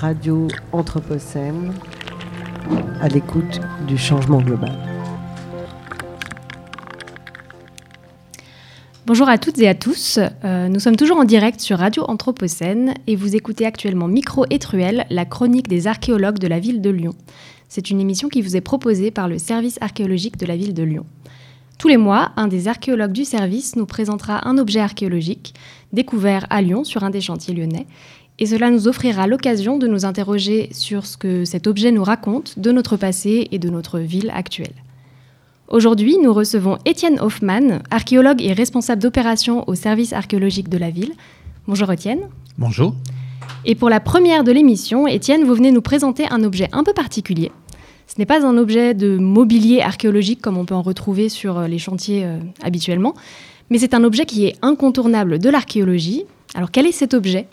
Radio Anthropocène, à l'écoute du changement global. Bonjour à toutes et à tous. Euh, nous sommes toujours en direct sur Radio Anthropocène et vous écoutez actuellement Micro et Truel, la chronique des archéologues de la ville de Lyon. C'est une émission qui vous est proposée par le service archéologique de la ville de Lyon. Tous les mois, un des archéologues du service nous présentera un objet archéologique découvert à Lyon sur un des chantiers lyonnais. Et cela nous offrira l'occasion de nous interroger sur ce que cet objet nous raconte de notre passé et de notre ville actuelle. Aujourd'hui, nous recevons Étienne Hoffmann, archéologue et responsable d'opération au service archéologique de la ville. Bonjour Étienne. Bonjour. Et pour la première de l'émission, Étienne, vous venez nous présenter un objet un peu particulier. Ce n'est pas un objet de mobilier archéologique comme on peut en retrouver sur euh, les chantiers euh, habituellement, mais c'est un objet qui est incontournable de l'archéologie. Alors quel est cet objet?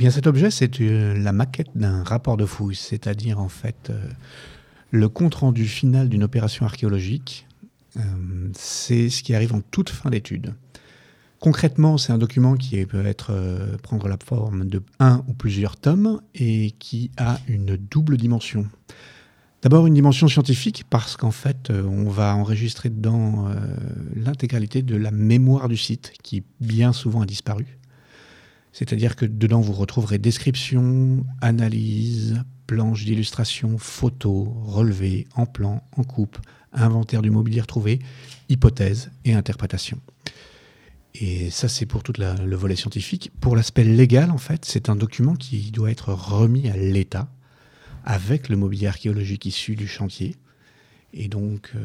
Eh cet objet, c'est euh, la maquette d'un rapport de fouille, c'est-à-dire en fait le compte-rendu final d'une opération archéologique. c'est ce qui arrive en toute fin d'étude. Concrètement, c'est un document qui peut être prendre la forme de un ou plusieurs tomes et qui a une double dimension. D'abord une dimension scientifique parce qu'en fait euh, on va enregistrer dedans euh, l'intégralité de la mémoire du site qui bien souvent a disparu. C'est-à-dire que dedans vous retrouverez description, analyse, planches d'illustration, photos, relevés, en plan, en coupe, inventaire du mobilier retrouvé, hypothèses et interprétation. Et ça, c'est pour tout le volet scientifique. Pour l'aspect légal, en fait, c'est un document qui doit être remis à l'État avec le mobilier archéologique issu du chantier. Et donc, euh,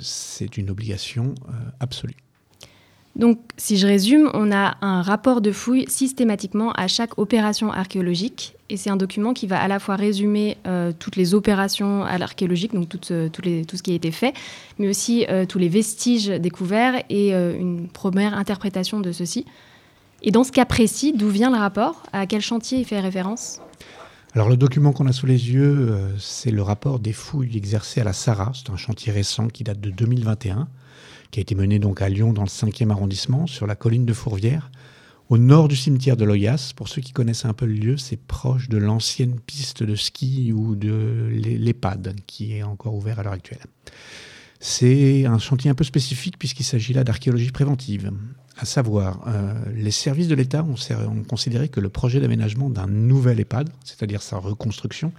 c'est une obligation euh, absolue. Donc, si je résume, on a un rapport de fouille systématiquement à chaque opération archéologique. Et c'est un document qui va à la fois résumer euh, toutes les opérations archéologiques, donc tout, les, tout, ce qui a été fait, mais aussi tous les vestiges découverts et une première interprétation de ceci. Et dans ce cas précis, d'où vient le rapport? À quel chantier il fait référence? Alors le document qu'on a sous les yeux, euh, c'est le rapport des fouilles exercées à la Sarah. C'est un chantier récent qui date de 2021, qui a été mené donc à Lyon dans le 5e arrondissement, sur la colline de Fourvière, au nord du cimetière de Loyas. Pour ceux qui connaissent un peu le lieu, c'est proche de l'ancienne piste de ski ou de l'EHPAD, qui est encore ouvert à l'heure actuelle. C'est un chantier un peu spécifique puisqu'il s'agit là d'archéologie préventive à savoir, euh, les services de l'État ont, considéré que le projet d'aménagement d'un nouvel EHPAD, c'est-à-dire sa reconstruction,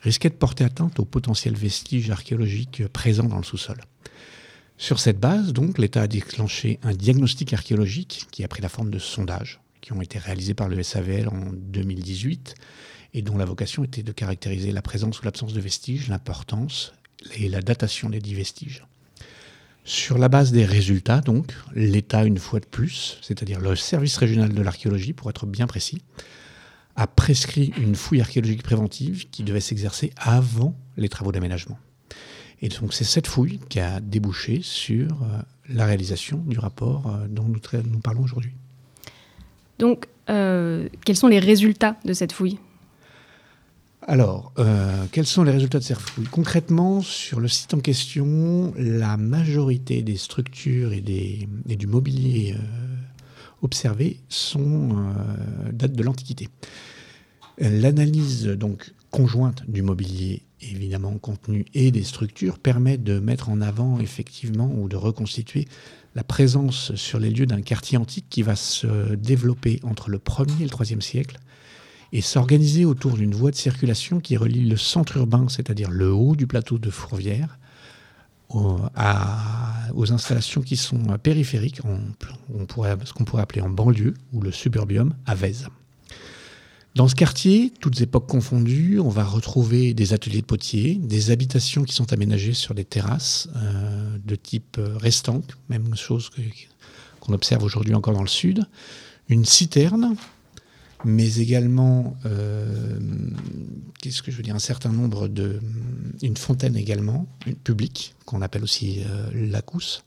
risquait de porter atteinte aux potentiels vestiges archéologiques présents dans le sous-sol. Sur cette base, donc, l'État a déclenché un diagnostic archéologique qui a pris la forme de sondages qui ont été réalisés par le SAVL en 2018 et dont la vocation était de caractériser la présence ou l'absence de vestiges, l'importance et la datation des dix vestiges. Sur la base des résultats, donc, l'État, une fois de plus, c'est-à-dire le service régional de l'archéologie, pour être bien précis, a prescrit une fouille archéologique préventive qui devait s'exercer avant les travaux d'aménagement. Et donc c'est cette fouille qui a débouché sur euh, la réalisation du rapport euh, dont nous, nous parlons aujourd'hui. Donc, euh, quels sont les résultats de cette fouille? Alors, euh, quels sont les résultats de ces fouilles Concrètement, sur le site en question, la majorité des structures et, du mobilier euh, observés sont, datent de l'Antiquité. L'analyse donc conjointe du mobilier, évidemment contenu, et des structures permet de mettre en avant effectivement ou de reconstituer la présence sur les lieux d'un quartier antique qui va se développer entre le 1er et le 3e siècle et s'organiser autour d'une voie de circulation qui relie le centre urbain, c'est-à-dire le haut du plateau de Fourvière, aux, installations qui sont périphériques, on pourrait, ce qu'on pourrait appeler en banlieue, ou le suburbium, à Vèze. Dans ce quartier, toutes époques confondues, on va retrouver des ateliers de potiers, des habitations qui sont aménagées sur des terrasses euh, de type restant, même chose qu'on observe aujourd'hui encore dans le sud, une citerne mais également, euh, qu'est-ce que je veux dire, un certain nombre de. une fontaine également, une publique, qu'on appelle aussi euh, la cousse,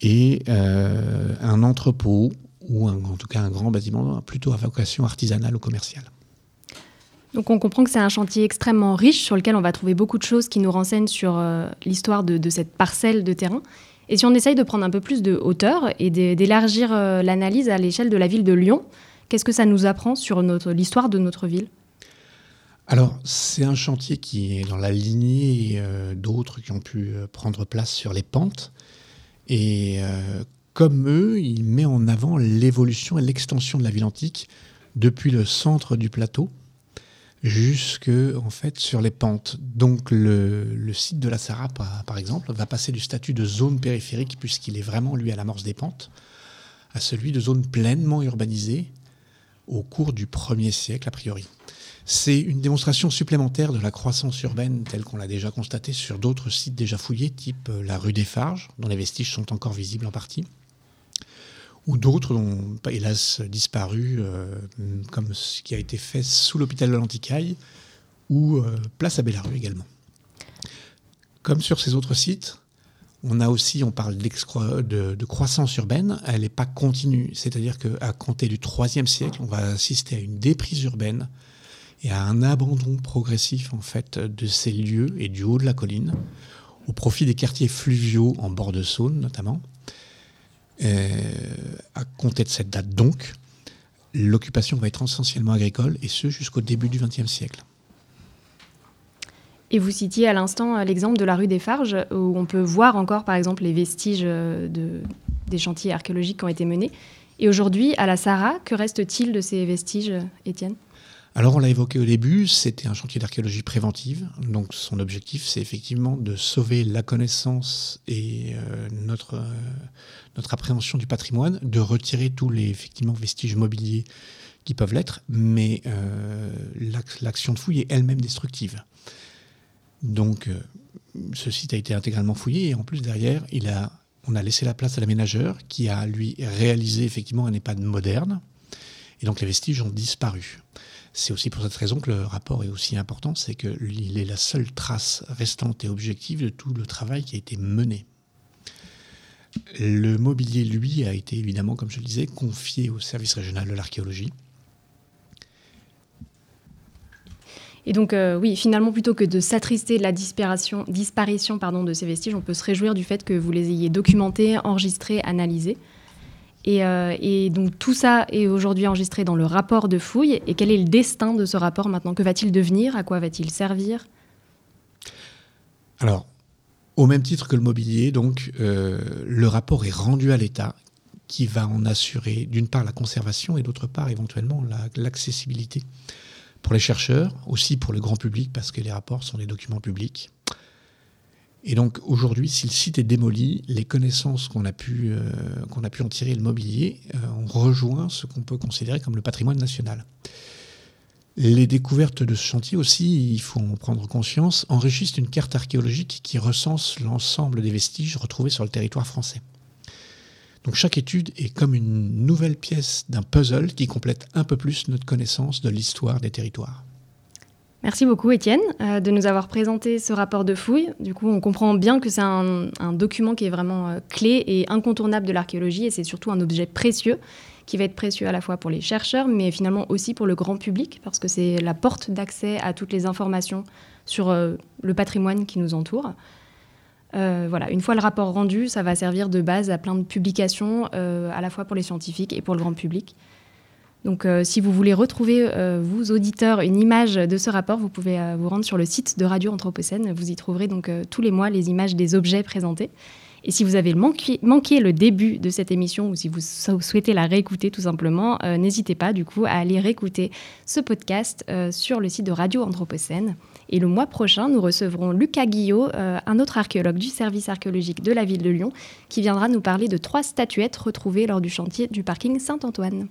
et euh, un entrepôt, ou en tout cas un grand bâtiment, plutôt à vocation artisanale ou commerciale. Donc on comprend que c'est un chantier extrêmement riche sur lequel on va trouver beaucoup de choses qui nous renseignent sur l'histoire de, de, cette parcelle de terrain. Et si on essaye de prendre un peu plus de hauteur et d'élargir l'analyse à l'échelle de la ville de Lyon, Qu'est-ce que ça nous apprend sur l'histoire de notre ville? Alors, c'est un chantier qui est dans la lignée euh, d'autres qui ont pu euh, prendre place sur les pentes. Et euh, comme eux, il met en avant l'évolution et l'extension de la ville antique depuis le centre du plateau jusque en fait sur les pentes. Donc le, site de la Sarah, par, exemple, va passer du statut de zone périphérique, puisqu'il est vraiment lui à l'amorce des pentes, à celui de zone pleinement urbanisée au cours du premier siècle a priori. C'est une démonstration supplémentaire de la croissance urbaine telle qu'on l'a déjà constatée sur d'autres sites déjà fouillés, type euh, la rue des Farges, dont les vestiges sont encore visibles en partie, ou d'autres ont hélas disparu, euh, comme ce qui a été fait sous l'hôpital de l'Anticaille ou euh, place à Bellarue également. Comme sur ces autres sites, on a aussi, on parle de, croissance urbaine, elle n'est pas continue, c'est-à-dire qu'à compter du IIIe siècle, on va assister à une déprise urbaine et à un abandon progressif en fait de ces lieux et du haut de la colline au profit des quartiers fluviaux en bord de Saône notamment. Euh, à compter de cette date donc, l'occupation va être essentiellement agricole et ce jusqu'au début du XXe siècle. Et vous citiez à l'instant euh, l'exemple de la rue des Farges, où on peut voir encore, par exemple, les vestiges euh, de, des chantiers archéologiques qui ont été menés. Et aujourd'hui, à la Sarah, que reste-t-il de ces vestiges, Étienne? Alors on l'a évoqué au début, c'était un chantier d'archéologie préventive. Donc son objectif, c'est effectivement de sauver la connaissance et euh, notre, euh, notre appréhension du patrimoine, de retirer tous les effectivement, vestiges mobiliers qui peuvent l'être, mais euh, l'action de fouille est elle-même destructive. Donc ce site a été intégralement fouillé et en plus derrière, on a laissé la place à l'aménageur qui a lui réalisé effectivement un EHPAD moderne. Et donc les vestiges ont disparu. C'est aussi pour cette raison que le rapport est aussi important, c'est qu'il est la seule trace restante et objective de tout le travail qui a été mené. Le mobilier, lui, a été évidemment, comme je le disais, confié au service régional de l'archéologie. Et donc, euh, oui, finalement, plutôt que de s'attrister de la disparition, disparition pardon, de ces vestiges, on peut se réjouir du fait que vous les ayez documentés, enregistrés, analysés. Euh, et, donc tout ça est aujourd'hui enregistré dans le rapport de fouille. Et quel est le destin de ce rapport maintenant? Que va-t-il devenir? À quoi va-t-il servir? Alors, au même titre que le mobilier, euh, le rapport est rendu à l'État qui va en assurer d'une part la conservation et d'autre part éventuellement l'accessibilité pour les chercheurs, aussi pour le grand public parce que les rapports sont des documents publics. Et donc aujourd'hui, si le site est démoli, les connaissances qu'on a, pu, euh, en tirer, le mobilier, euh, ont rejoint ce qu'on peut considérer comme le patrimoine national. Les découvertes de ce chantier aussi, il faut en prendre conscience, enrichissent une carte archéologique qui recense l'ensemble des vestiges retrouvés sur le territoire français. Donc chaque étude est comme une nouvelle pièce d'un puzzle qui complète un peu plus notre connaissance de l'histoire des territoires. Merci beaucoup Étienne euh, de nous avoir présenté ce rapport de fouille. Du coup, on comprend bien que c'est un, document qui est vraiment euh, clé et incontournable de l'archéologie et c'est surtout un objet précieux qui va être précieux à la fois pour les chercheurs mais finalement aussi pour le grand public parce que c'est la porte d'accès à toutes les informations sur euh, le patrimoine qui nous entoure. voilà, une fois le rapport rendu, ça va servir de base à plein de publications, à la fois pour les scientifiques et pour le grand public. Donc, euh, si vous voulez retrouver, euh, vous auditeurs, une image de ce rapport, vous pouvez euh, vous rendre sur le site de Radio Anthropocène. Vous y trouverez donc tous les mois les images des objets présentés. Et si vous avez manqué, le début de cette émission ou si vous souhaitez la réécouter tout simplement, n'hésitez pas du coup à aller réécouter ce podcast sur le site de Radio Anthropocène. Et le mois prochain, nous recevrons Lucas Guillot, un autre archéologue du service archéologique de la ville de Lyon, qui viendra nous parler de trois statuettes retrouvées lors du chantier du parking Saint-Antoine.